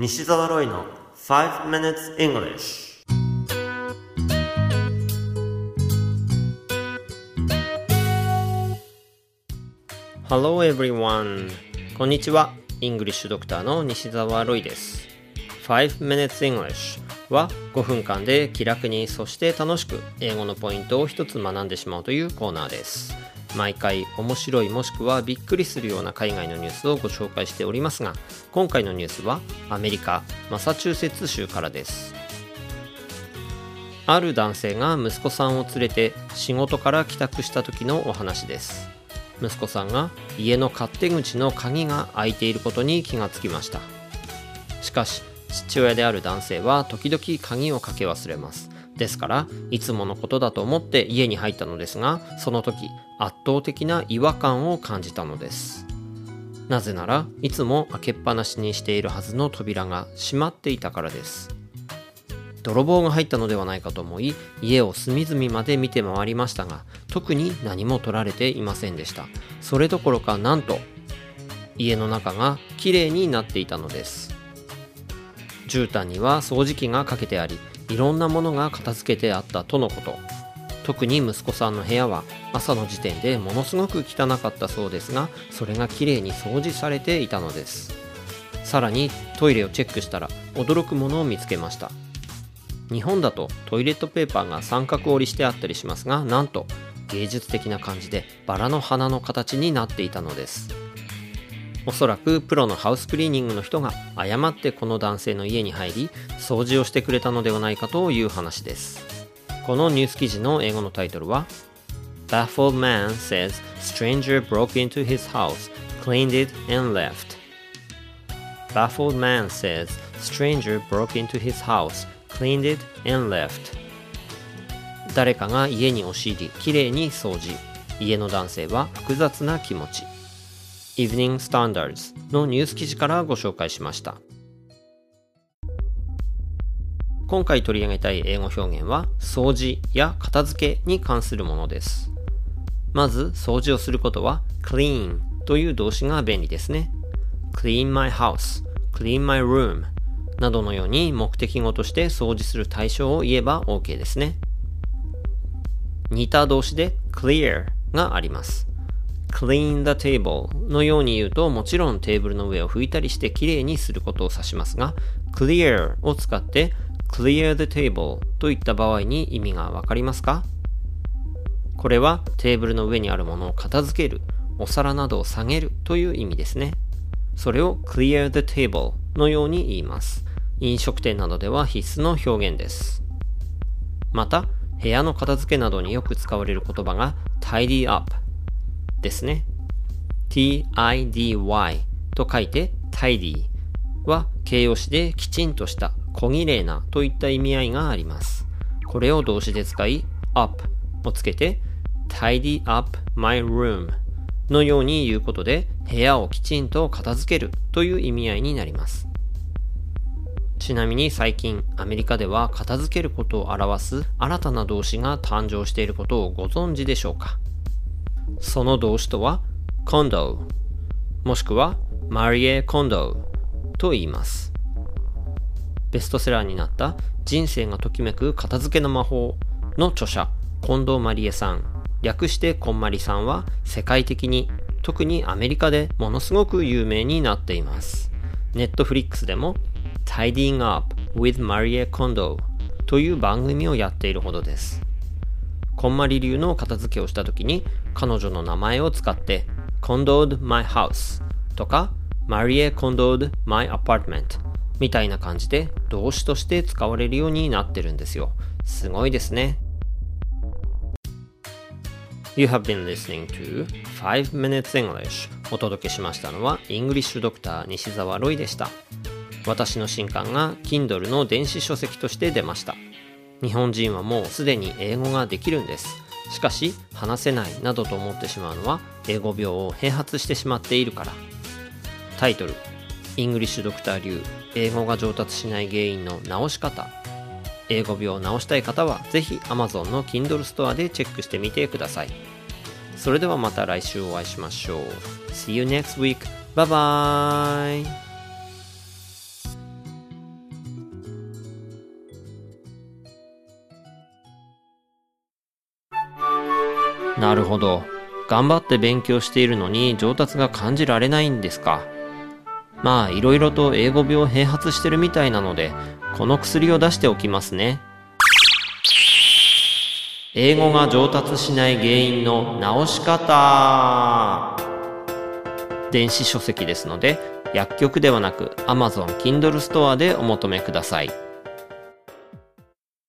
西澤ロイの5 minutes English Hello everyone. こんにちは。イングリッシュドクターの西澤ロイです。5 minutes English は5分間で気楽にそして楽しく英語のポイントを一つ学んでしまうというコーナーです。毎回面白いもしくはびっくりするような海外のニュースをご紹介しておりますが今回のニュースはアメリカマサチューセッツ州からです。ある男性が息子さんを連れて仕事から帰宅した時のお話です。息子さんが家の勝手口の鍵が開いていることに気がつきました。しかし父親である男性は時々鍵をかけ忘れます。ですからいつものことだと思って家に入ったのですがその時圧倒的な違和感を感じたのです。なぜならいつも開けっぱなしにしているはずの扉が閉まっていたからです。泥棒が入ったのではないかと思い家を隅々まで見て回りましたが特に何も取られていませんでした。それどころかなんと家の中がきれいになっていたのです。絨毯には掃除機がかけてありいろんなものが片付けてあったとのこと。特に息子さんの部屋は朝の時点でものすごく汚かったそうですがそれがきれいに掃除されていたのです。さらにトイレをチェックしたら驚くものを見つけました。日本だとトイレットペーパーが三角折りしてあったりしますがなんと芸術的な感じでバラの花の形になっていたのです。おそらくプロのハウスクリーニングの人が誤ってこの男性の家に入り掃除をしてくれたのではないかという話ですこのニュース記事の英語のタイトルは Baffled man says stranger broke into his house, cleaned it and left. Baffled man says stranger broke into his house, cleaned it and left. 誰かが家に押し入り、きれいに掃除。家の男性は複雑な気持ち。Evening Standards のニュース記事からご紹介しました。今回取り上げたい英語表現は掃除や片付けに関するものです。まず掃除をすることは clean という動詞が便利ですね。clean my house, clean my room などのように目的語として掃除する対象を言えば OK ですね。似た動詞で clear があります。Clean the table のように言うともちろんテーブルの上を拭いたりしてきれいにすることを指しますが clear を使って clear the table といった場合に意味がわかりますか？これはテーブルの上にあるものを片付ける、お皿などを下げるという意味ですね。それを clear the table のように言います。飲食店などでは必須の表現です。また、部屋の片付けなどによく使われる言葉が tidy up ですね。tidy と書いて tidy は形容詞できちんとした小綺麗なといった意味合いがあります。これを動詞で使い up をつけて tidy up my room のように言うことで部屋をきちんと片付けるという意味合いになります。ちなみに最近アメリカでは片付けることを表す新たな動詞が誕生していることをご存知でしょうか？その動詞とは condo もしくはマリエ・コンドと言います。ベストセラーになった人生がときめく片付けの魔法の著者近藤まりえさん。略してこんまりさんは世界的に特にアメリカでものすごく有名になっています。ネットフリックスでも Tidying Up with Marie Kondo という番組をやっているほどです。こんまり流の片付けをした時に彼女の名前を使って Condoed My House とか Marie Condoed My Apartment みたいな感じで動詞として使われるようになってるんですよ。すごいですね。You have been listening to 5 Minutes English お届けしましたのはイングリッシュドクター西澤ロイでした。私の新刊が Kindle の電子書籍として出ました。日本人はもうすでに英語ができるんです。しかし話せないなどと思ってしまうのは英語病を併発してしまっているからタイトルイングリッシュドクター流英語が上達しない原因の直し方英語病を直したい方はぜひ Amazon の Kindle ストアでチェックしてみてくださいそれではまた来週お会いしましょう See you next week. Bye bye! なるほど。頑張って勉強しているのに上達が感じられないんですか。まあいろいろと英語病併発してるみたいなのでこの薬を出しておきますね。英語が上達しない原因の直し方。電子書籍ですので薬局ではなく Amazon Kindle ストアでお求めください。